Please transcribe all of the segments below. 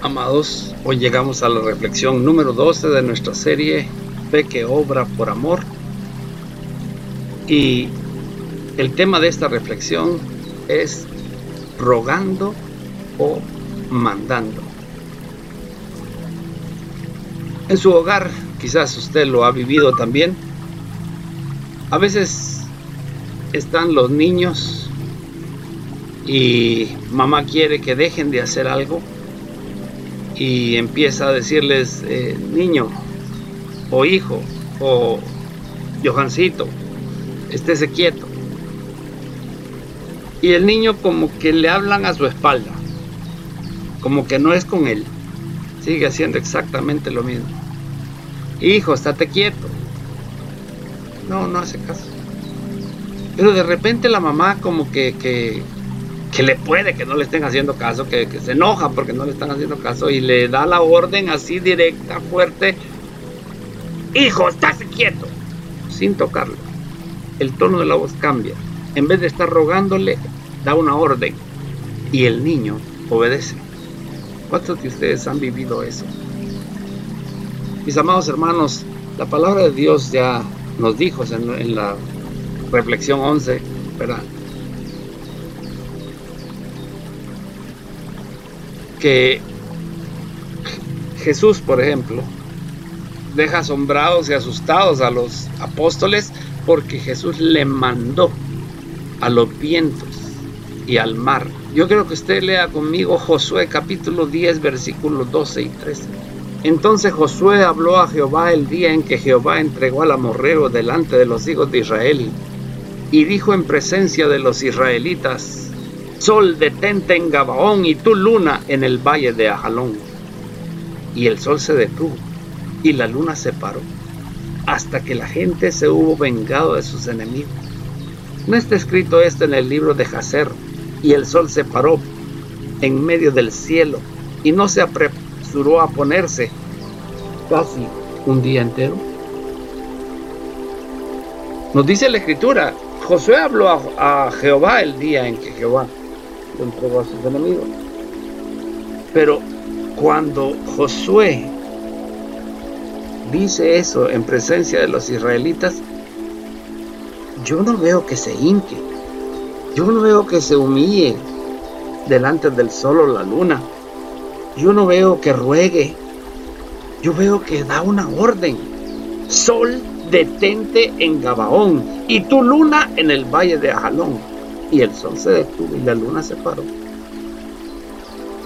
Amados, hoy llegamos a la reflexión número 12 de nuestra serie Fe que obra por amor. Y el tema de esta reflexión es rogando o mandando. En su hogar, quizás usted lo ha vivido también, a veces están los niños y mamá quiere que dejen de hacer algo y empieza a decirles, eh, niño o hijo o Johancito, estése quieto. Y el niño como que le hablan a su espalda, como que no es con él, sigue haciendo exactamente lo mismo. Hijo, estate quieto. No, no hace caso. Pero de repente la mamá como que, que que le puede que no le estén haciendo caso, que, se enoja porque no le están haciendo caso y le da la orden así directa, fuerte, hijo, estás quieto, sin tocarlo. El tono de la voz cambia. En vez de estar rogándole, da una orden y el niño obedece. ¿Cuántos de ustedes han vivido eso? Mis amados hermanos, la palabra de Dios ya nos dijo en, en la reflexión 11, ¿verdad? Que Jesús, por ejemplo, deja asombrados y asustados a los apóstoles porque Jesús le mandó a los vientos y al mar. Yo creo que usted lea conmigo Josué capítulo 10 versículos 12 y 13. Entonces Josué habló a Jehová el día en que Jehová entregó al amorreo delante de los hijos de Israel y dijo en presencia de los israelitas, Sol detente en Gabaón y tu luna en el valle de Ajalón. Y el sol se detuvo y la luna se paró hasta que la gente se hubo vengado de sus enemigos. No está escrito esto en el libro de Jacer y el sol se paró en medio del cielo y no se apresuró a ponerse casi un día entero. Nos dice la escritura, Josué habló a, a Jehová el día en que Jehová entregó a sus enemigos. Pero cuando Josué dice eso en presencia de los israelitas, yo no veo que se hinque, yo no veo que se humille delante del sol o la luna, yo no veo que ruegue, yo veo que da una orden. Sol detente en Gabaón y tu luna en el valle de Ajalón y el sol se detuvo y la luna se paró.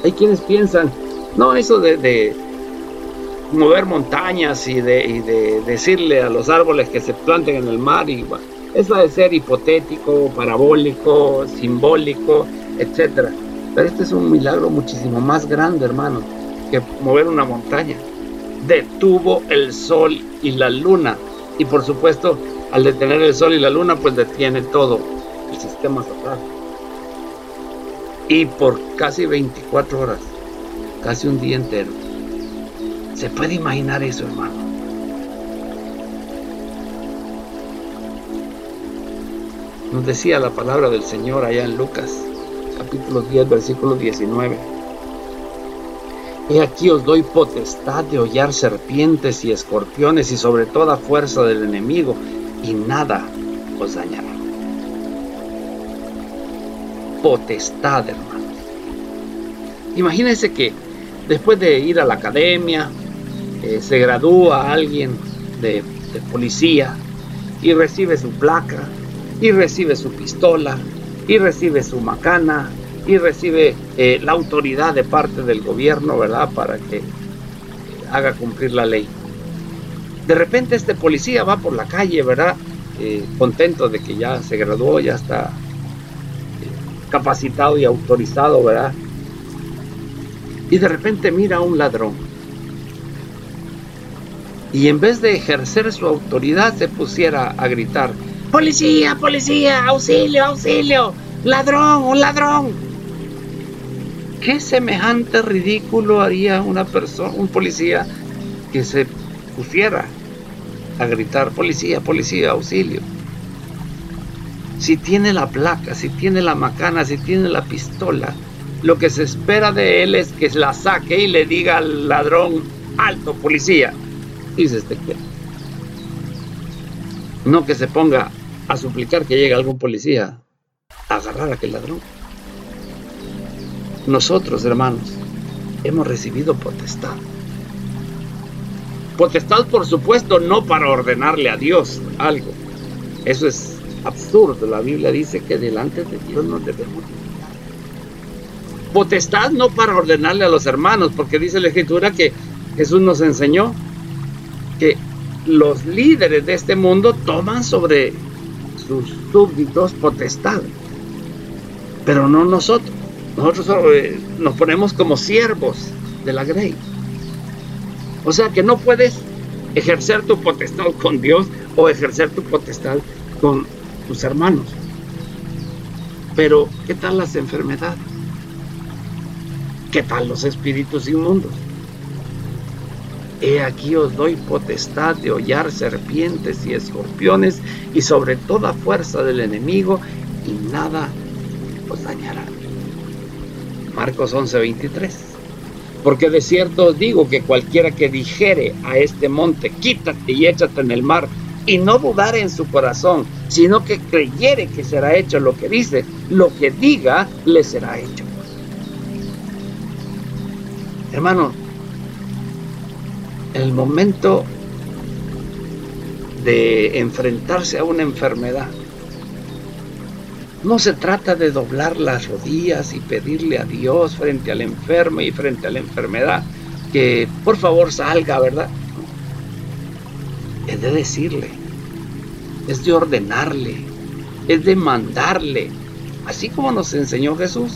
Hay quienes piensan, no, eso de, mover montañas y de, decirle a los árboles que se planten en el mar, y, eso de ser hipotético, parabólico, simbólico, etc. Pero este es un milagro muchísimo más grande, hermano, que mover una montaña. Detuvo el sol y la luna. Y por supuesto, al detener el sol y la luna, pues detiene todo el sistema solar. Y por casi 24 horas, casi un día entero. ¿Se puede imaginar eso, hermano? Nos decía la palabra del Señor allá en Lucas, capítulo 10, versículo 19. He aquí os doy potestad de hollar serpientes y escorpiones y sobre toda fuerza del enemigo, y nada os dañará potestad, hermanos. Imagínense que después de ir a la academia, eh, se gradúa alguien de, policía y recibe su placa, y recibe su pistola, y recibe su macana, y recibe eh, la autoridad de parte del gobierno, ¿verdad? Para que eh, haga cumplir la ley. De repente este policía va por la calle, ¿verdad? contento de que ya se graduó, ya está capacitado y autorizado, ¿verdad? Y de repente mira a un ladrón. Y en vez de ejercer su autoridad se pusiera a gritar, policía, policía, auxilio, auxilio, ladrón, un ladrón. ¿Qué semejante ridículo haría una persona, un policía que se pusiera a gritar, policía, policía, auxilio? Si tiene la placa, si tiene la macana, si tiene la pistola, lo que se espera de él es que la saque y le diga al ladrón, alto policía, dice este que no que se ponga a suplicar que llegue algún policía a agarrar a aquel ladrón. Nosotros, hermanos, hemos recibido potestad. Potestad, por supuesto, no para ordenarle a Dios algo. Eso es absurdo. La Biblia dice que delante de Dios no debemos potestad no para ordenarle a los hermanos, porque dice la escritura que Jesús nos enseñó que los líderes de este mundo toman sobre sus súbditos potestad, pero no nosotros. Nosotros eh, nos ponemos como siervos de la grey. O sea que no puedes ejercer tu potestad con Dios o ejercer tu potestad con tus hermanos. Pero, ¿qué tal las enfermedades? ¿Qué tal los espíritus inmundos? He aquí os doy potestad de hollar serpientes y escorpiones y sobre toda fuerza del enemigo y nada os dañará. Marcos 11:23. Porque de cierto os digo que cualquiera que dijere a este monte, quítate y échate en el mar, y no dudare en su corazón, sino que creyere que será hecho lo que dice, lo que diga le será hecho. Hermano, el momento de enfrentarse a una enfermedad, no se trata de doblar las rodillas y pedirle a Dios frente al enfermo y frente a la enfermedad que por favor salga, ¿verdad? Es de decirle, es de ordenarle, es de mandarle, así como nos enseñó Jesús.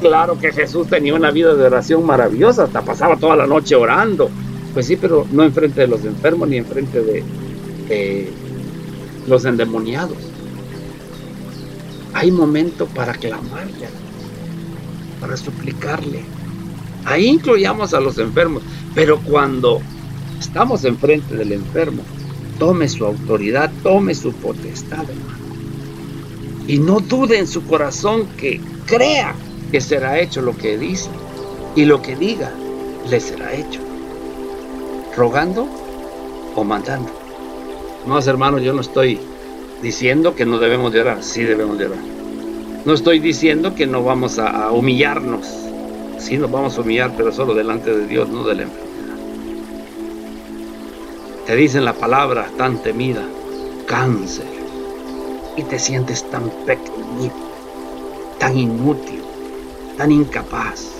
Claro que Jesús tenía una vida de oración maravillosa, hasta pasaba toda la noche orando. Pues sí, pero no enfrente de los enfermos ni enfrente de, de los endemoniados. Hay momento para clamarle, para suplicarle. Ahí incluyamos a los enfermos, pero cuando estamos enfrente del enfermo, tome su autoridad, tome su potestad, hermano. Y no dude en su corazón que crea que será hecho lo que dice y lo que diga le será hecho. Rogando o mandando. No, hermanos, yo no estoy diciendo que no debemos de orar, sí debemos de orar. No estoy diciendo que no vamos a, humillarnos, sí nos vamos a humillar, pero solo delante de Dios, no de la enfermedad. Te dicen la palabra tan temida, cáncer, y te sientes tan pequeñito, tan inútil tan incapaz,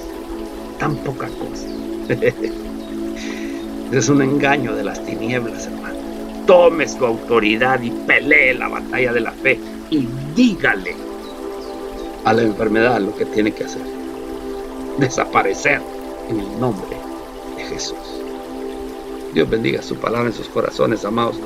tan poca cosa. es un engaño de las tinieblas, hermano. Tome su autoridad y pelee la batalla de la fe y dígale a la enfermedad lo que tiene que hacer. Desaparecer en el nombre de Jesús. Dios bendiga su palabra en sus corazones, amados.